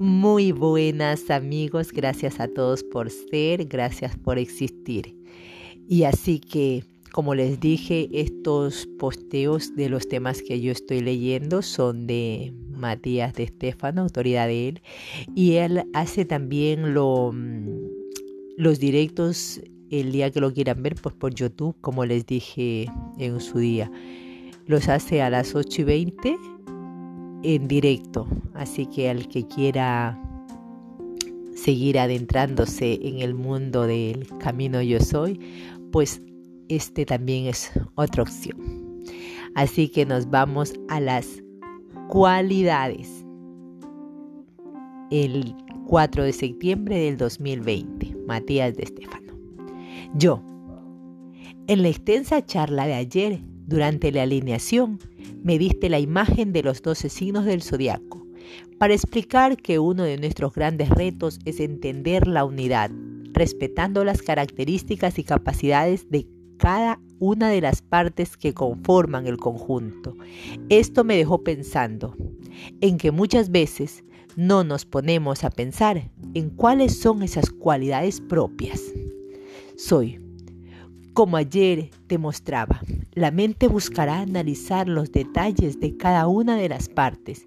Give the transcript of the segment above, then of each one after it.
Muy buenas amigos, gracias a todos por ser, gracias por existir. Y así que, como les dije, estos posteos de los temas que yo estoy leyendo son de Matías de Estefano, autoridad de él, y él hace también mm, los directos el día que lo quieran ver pues por YouTube, como les dije en su día. Los hace a las 8 y 20 en directo. Así que al que quiera seguir adentrándose en el mundo del camino yo soy, pues este también es otra opción. Así que nos vamos a las cualidades. El 4 de septiembre del 2020, Matías de Estefano. Yo, en la extensa charla de ayer, durante la alineación, me diste la imagen de los doce signos del zodiaco para explicar que uno de nuestros grandes retos es entender la unidad, respetando las características y capacidades de cada una de las partes que conforman el conjunto. Esto me dejó pensando en que muchas veces no nos ponemos a pensar en cuáles son esas cualidades propias. Soy como ayer te mostraba, la mente buscará analizar los detalles de cada una de las partes,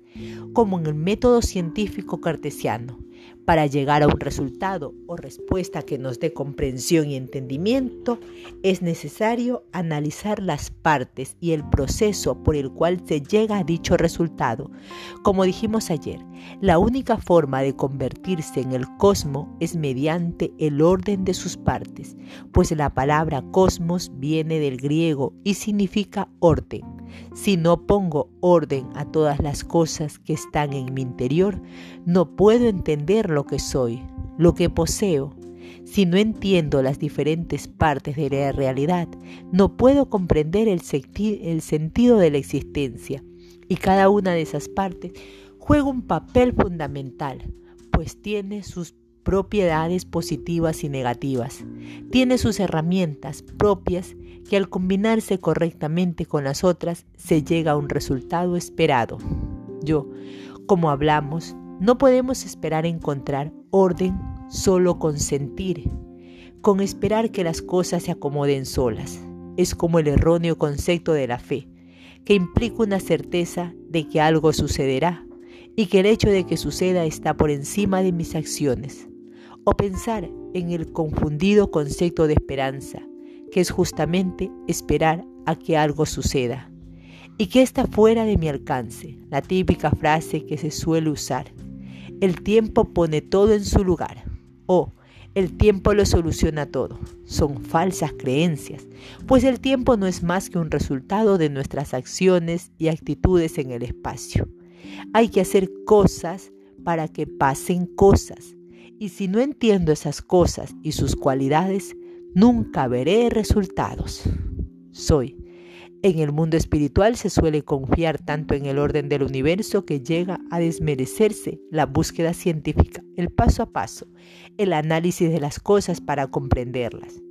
como en el método científico cartesiano, para llegar a un resultado o respuesta que nos dé comprensión y entendimiento, es necesario analizar las partes y el proceso por el cual se llega a dicho resultado. Como dijimos ayer, la única forma de convertirse en el cosmos es mediante el orden de sus partes, pues la palabra cosmos viene del griego y significa orden. Si no pongo orden a todas las cosas que están en mi interior, no puedo entender lo que soy, lo que poseo. Si no entiendo las diferentes partes de la realidad, no puedo comprender el, el sentido de la existencia. Y cada una de esas partes juega un papel fundamental, pues tiene sus propiedades positivas y negativas. Tiene sus herramientas propias que al combinarse correctamente con las otras se llega a un resultado esperado. Yo, como hablamos, no podemos esperar encontrar orden solo con sentir, con esperar que las cosas se acomoden solas. Es como el erróneo concepto de la fe, que implica una certeza de que algo sucederá y que el hecho de que suceda está por encima de mis acciones o pensar en el confundido concepto de esperanza, que es justamente esperar a que algo suceda y que está fuera de mi alcance, la típica frase que se suele usar. El tiempo pone todo en su lugar o el tiempo lo soluciona todo. Son falsas creencias, pues el tiempo no es más que un resultado de nuestras acciones y actitudes en el espacio. Hay que hacer cosas para que pasen cosas. Y si no entiendo esas cosas y sus cualidades, nunca veré resultados. Soy. En el mundo espiritual se suele confiar tanto en el orden del universo que llega a desmerecerse la búsqueda científica, el paso a paso, el análisis de las cosas para comprenderlas.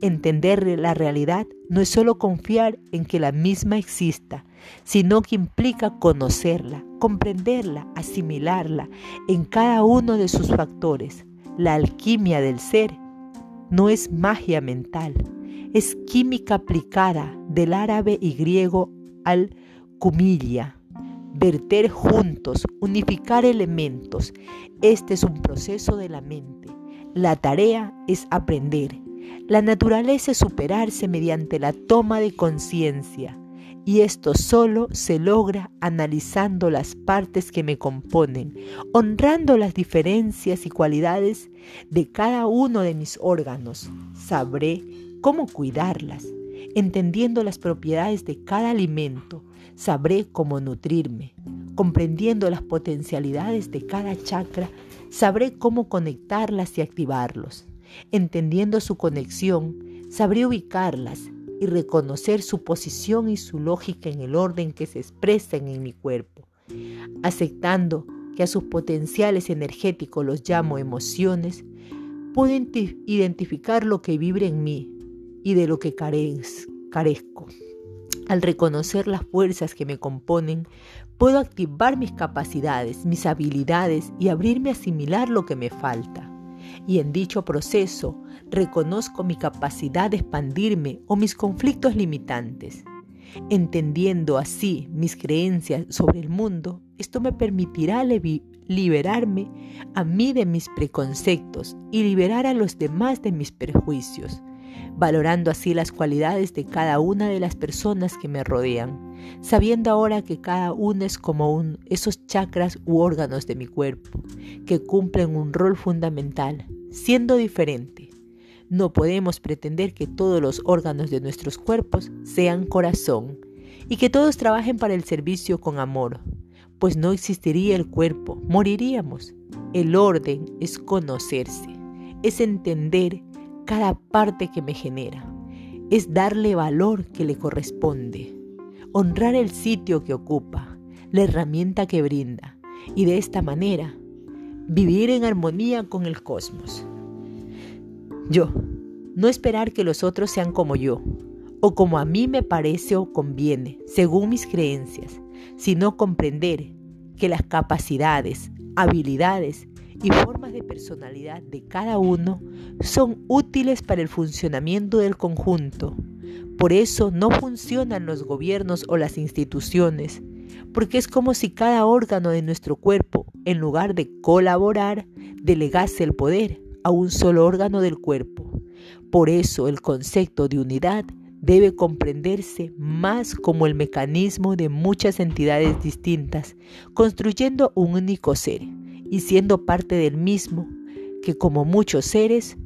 Entender la realidad no es solo confiar en que la misma exista, sino que implica conocerla, comprenderla, asimilarla en cada uno de sus factores. La alquimia del ser no es magia mental, es química aplicada del árabe y griego al kumilla. Verter juntos, unificar elementos. Este es un proceso de la mente. La tarea es aprender. La naturaleza es superarse mediante la toma de conciencia y esto solo se logra analizando las partes que me componen, honrando las diferencias y cualidades de cada uno de mis órganos. Sabré cómo cuidarlas, entendiendo las propiedades de cada alimento. Sabré cómo nutrirme, comprendiendo las potencialidades de cada chakra. Sabré cómo conectarlas y activarlos. Entendiendo su conexión, sabré ubicarlas y reconocer su posición y su lógica en el orden que se expresan en mi cuerpo, aceptando que a sus potenciales energéticos los llamo emociones, puedo identificar lo que vibra en mí y de lo que carezco. Al reconocer las fuerzas que me componen, puedo activar mis capacidades, mis habilidades y abrirme a asimilar lo que me falta. Y en dicho proceso reconozco mi capacidad de expandirme o mis conflictos limitantes. Entendiendo así mis creencias sobre el mundo, esto me permitirá liberarme a mí de mis preconceptos y liberar a los demás de mis prejuicios, valorando así las cualidades de cada una de las personas que me rodean, sabiendo ahora que cada uno es como un, esos chakras u órganos de mi cuerpo, que cumplen un rol fundamental, siendo diferente. No podemos pretender que todos los órganos de nuestros cuerpos sean corazón y que todos trabajen para el servicio con amor, pues no existiría el cuerpo, moriríamos. El orden es conocerse, es entender cada parte que me genera, es darle valor que le corresponde, honrar el sitio que ocupa, la herramienta que brinda y de esta manera vivir en armonía con el cosmos. Yo, no esperar que los otros sean como yo, o como a mí me parece o conviene, según mis creencias, sino comprender que las capacidades, habilidades y formas de personalidad de cada uno son útiles para el funcionamiento del conjunto. Por eso no funcionan los gobiernos o las instituciones, porque es como si cada órgano de nuestro cuerpo, en lugar de colaborar, delegase el poder a un solo órgano del cuerpo. Por eso el concepto de unidad debe comprenderse más como el mecanismo de muchas entidades distintas, construyendo un único ser y siendo parte del mismo, que como muchos seres,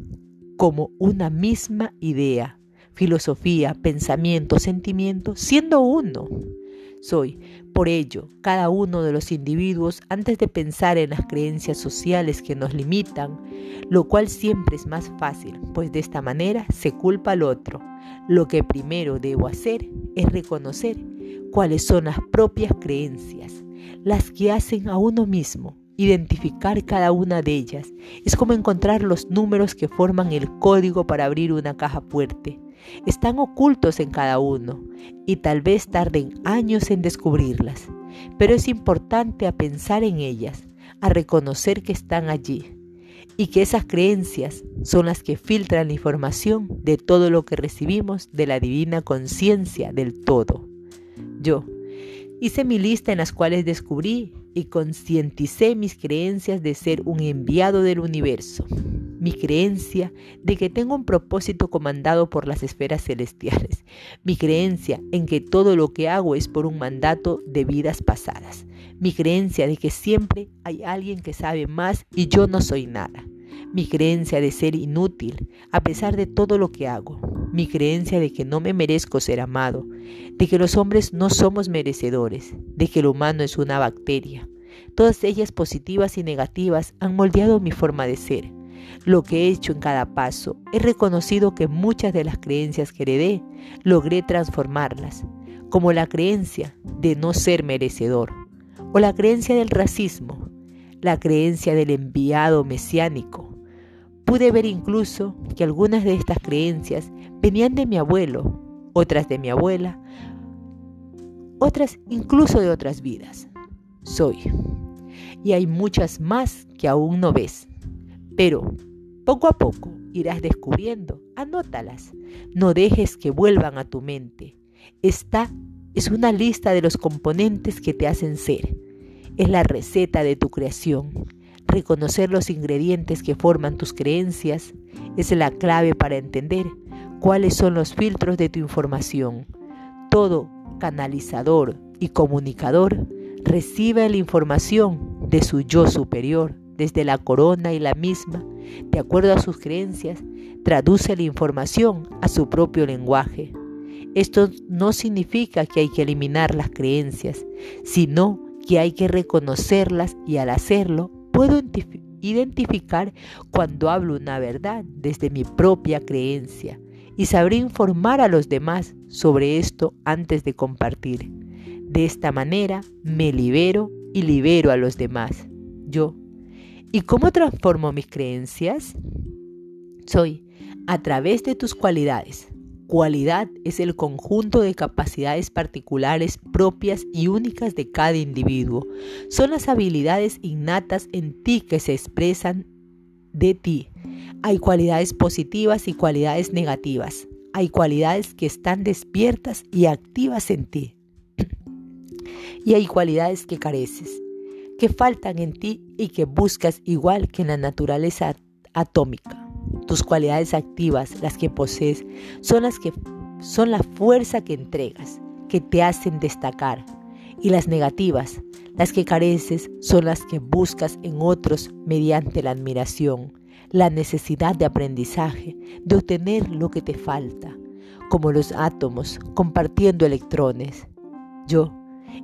como una misma idea, filosofía, pensamiento, sentimiento, siendo uno. Soy, por ello, cada uno de los individuos, antes de pensar en las creencias sociales que nos limitan, lo cual siempre es más fácil, pues de esta manera se culpa al otro. Lo que primero debo hacer es reconocer cuáles son las propias creencias, las que hacen a uno mismo Identificar cada una de ellas es como encontrar los números que forman el código para abrir una caja fuerte. Están ocultos en cada uno y tal vez tarden años en descubrirlas, pero es importante a pensar en ellas, a reconocer que están allí y que esas creencias son las que filtran la información de todo lo que recibimos de la divina conciencia del todo. Yo hice mi lista en las cuales descubrí y concienticé mis creencias de ser un enviado del universo, mi creencia de que tengo un propósito comandado por las esferas celestiales, mi creencia en que todo lo que hago es por un mandato de vidas pasadas, mi creencia de que siempre hay alguien que sabe más y yo no soy nada, mi creencia de ser inútil a pesar de todo lo que hago, mi creencia de que no me merezco ser amado, de que los hombres no somos merecedores, de que el humano es una bacteria. Todas ellas positivas y negativas han moldeado mi forma de ser. Lo que he hecho en cada paso, he reconocido que muchas de las creencias que heredé logré transformarlas, como la creencia de no ser merecedor, o la creencia del racismo, la creencia del enviado mesiánico, Pude ver incluso que algunas de estas creencias venían de mi abuelo, otras de mi abuela, otras incluso de otras vidas. Soy. Y hay muchas más que aún no ves. Pero poco a poco irás descubriendo. Anótalas. No dejes que vuelvan a tu mente. Esta es una lista de los componentes que te hacen ser. Es la receta de tu creación Reconocer los ingredientes que forman tus creencias es la clave para entender cuáles son los filtros de tu información. Todo canalizador y comunicador recibe la información de su yo superior, desde la corona y la misma, de acuerdo a sus creencias, traduce la información a su propio lenguaje. Esto no significa que hay que eliminar las creencias, sino que hay que reconocerlas y al hacerlo puedo identificar cuando hablo una verdad desde mi propia creencia y sabré informar a los demás sobre esto antes de compartir. De esta manera me libero y libero a los demás. Yo. ¿Y cómo transformo mis creencias? Soy a través de tus cualidades. Cualidad es el conjunto de capacidades particulares propias y únicas de cada individuo. Son las habilidades innatas en ti que se expresan de ti. Hay cualidades positivas y cualidades negativas. Hay cualidades que están despiertas y activas en ti. y hay cualidades que careces, que faltan en ti y que buscas igual que en la naturaleza atómica. Tus cualidades activas, las que posees, son las que son la fuerza que entregas, que te hacen destacar. Y las negativas, las que careces, son las que buscas en otros mediante la admiración, la necesidad de aprendizaje, de obtener lo que te falta, como los átomos compartiendo electrones. Yo,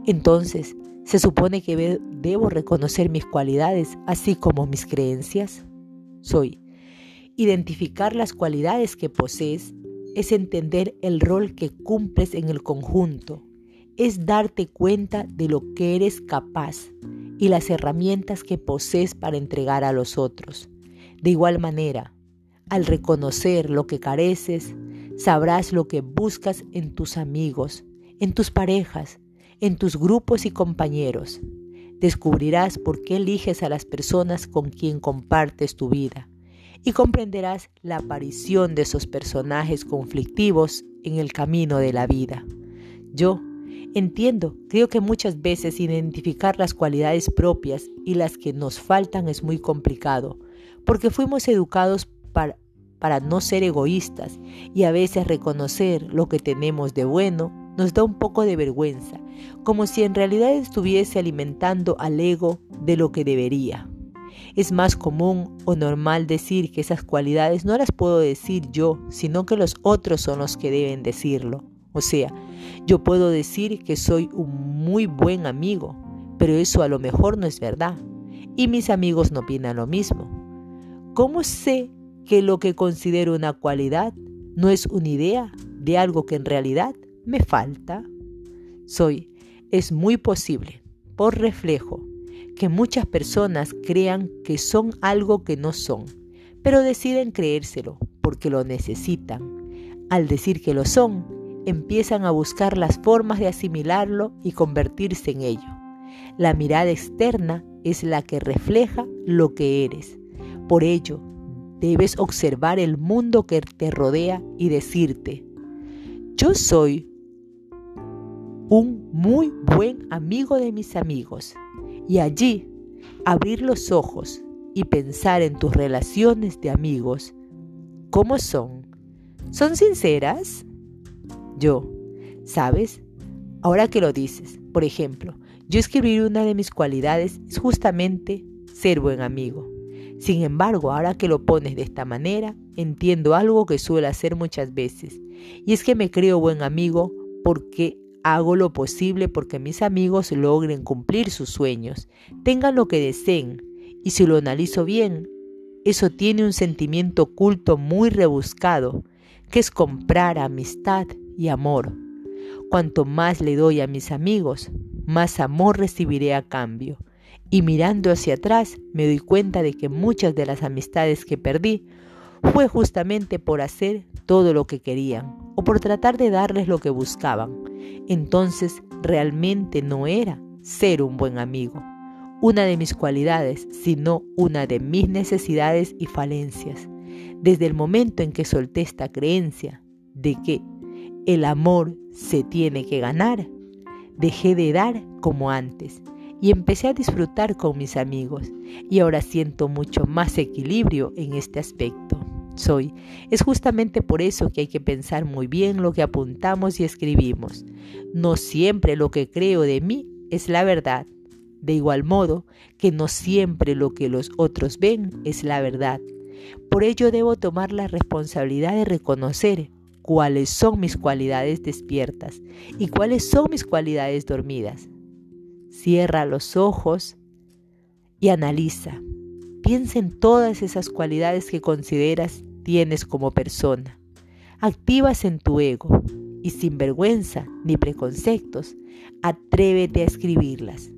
entonces, ¿se supone que debo reconocer mis cualidades así como mis creencias? Soy Identificar las cualidades que posees es entender el rol que cumples en el conjunto, es darte cuenta de lo que eres capaz y las herramientas que posees para entregar a los otros. De igual manera, al reconocer lo que careces, sabrás lo que buscas en tus amigos, en tus parejas, en tus grupos y compañeros. Descubrirás por qué eliges a las personas con quien compartes tu vida y comprenderás la aparición de esos personajes conflictivos en el camino de la vida. Yo entiendo, creo que muchas veces identificar las cualidades propias y las que nos faltan es muy complicado, porque fuimos educados para, para no ser egoístas y a veces reconocer lo que tenemos de bueno nos da un poco de vergüenza, como si en realidad estuviese alimentando al ego de lo que debería. Es más común o normal decir que esas cualidades no las puedo decir yo, sino que los otros son los que deben decirlo. O sea, yo puedo decir que soy un muy buen amigo, pero eso a lo mejor no es verdad. Y mis amigos no opinan lo mismo. ¿Cómo sé que lo que considero una cualidad no es una idea de algo que en realidad me falta? Soy, es muy posible, por reflejo, que muchas personas crean que son algo que no son, pero deciden creérselo porque lo necesitan. Al decir que lo son, empiezan a buscar las formas de asimilarlo y convertirse en ello. La mirada externa es la que refleja lo que eres. Por ello, debes observar el mundo que te rodea y decirte, yo soy un muy buen amigo de mis amigos y allí abrir los ojos y pensar en tus relaciones de amigos. ¿Cómo son? ¿Son sinceras? Yo, ¿sabes? Ahora que lo dices, por ejemplo, yo escribir una de mis cualidades es justamente ser buen amigo. Sin embargo, ahora que lo pones de esta manera, entiendo algo que suelo hacer muchas veces, y es que me creo buen amigo porque Hago lo posible porque mis amigos logren cumplir sus sueños, tengan lo que deseen, y si lo analizo bien, eso tiene un sentimiento oculto muy rebuscado, que es comprar amistad y amor. Cuanto más le doy a mis amigos, más amor recibiré a cambio. Y mirando hacia atrás me doy cuenta de que muchas de las amistades que perdí fue justamente por hacer todo lo que querían o por tratar de darles lo que buscaban. Entonces realmente no era ser un buen amigo, una de mis cualidades, sino una de mis necesidades y falencias. Desde el momento en que solté esta creencia de que el amor se tiene que ganar, dejé de dar como antes y empecé a disfrutar con mis amigos y ahora siento mucho más equilibrio en este aspecto soy. Es justamente por eso que hay que pensar muy bien lo que apuntamos y escribimos. No siempre lo que creo de mí es la verdad. De igual modo que no siempre lo que los otros ven es la verdad. Por ello debo tomar la responsabilidad de reconocer cuáles son mis cualidades despiertas y cuáles son mis cualidades dormidas. Cierra los ojos y analiza. Piensa en todas esas cualidades que consideras tienes como persona. Activas en tu ego y sin vergüenza ni preconceptos, atrévete a escribirlas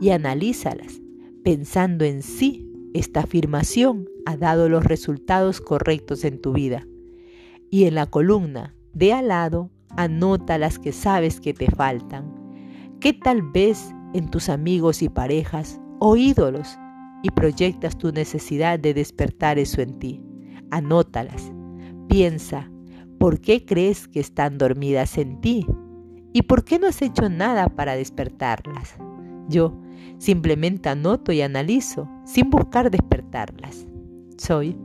y analízalas. Pensando en sí, esta afirmación ha dado los resultados correctos en tu vida. Y en la columna, De al lado, anota las que sabes que te faltan, que tal vez en tus amigos y parejas o ídolos y proyectas tu necesidad de despertar eso en ti. Anótalas. Piensa, ¿por qué crees que están dormidas en ti? ¿Y por qué no has hecho nada para despertarlas? Yo simplemente anoto y analizo sin buscar despertarlas. Soy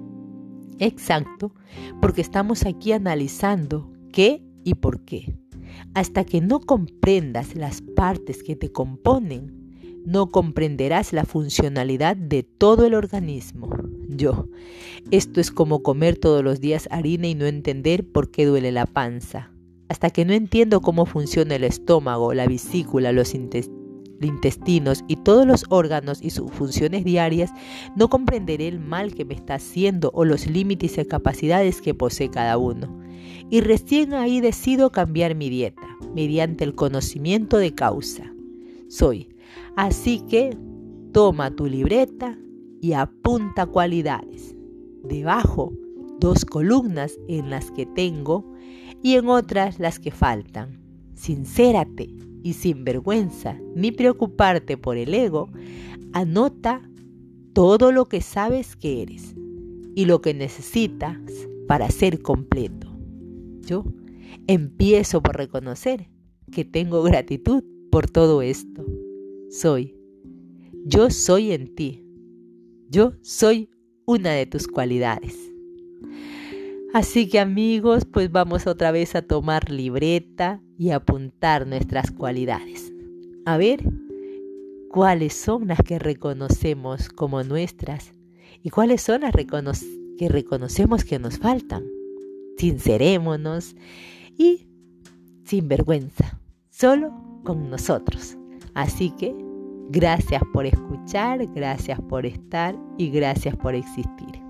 exacto porque estamos aquí analizando qué y por qué. Hasta que no comprendas las partes que te componen, no comprenderás la funcionalidad de todo el organismo. Yo, esto es como comer todos los días harina y no entender por qué duele la panza. Hasta que no entiendo cómo funciona el estómago, la vesícula, los intestinos y todos los órganos y sus funciones diarias, no comprenderé el mal que me está haciendo o los límites y capacidades que posee cada uno. Y recién ahí decido cambiar mi dieta, mediante el conocimiento de causa. Soy Así que toma tu libreta y apunta cualidades. Debajo, dos columnas en las que tengo y en otras las que faltan. Sincérate y sin vergüenza ni preocuparte por el ego, anota todo lo que sabes que eres y lo que necesitas para ser completo. Yo empiezo por reconocer que tengo gratitud por todo esto soy. Yo soy en ti. Yo soy una de tus cualidades. Así que amigos, pues vamos otra vez a tomar libreta y apuntar nuestras cualidades. A ver cuáles son las que reconocemos como nuestras y cuáles son las que reconocemos que nos faltan. Sincerémonos y sin vergüenza, solo con nosotros. Así que gracias por escuchar, gracias por estar y gracias por existir.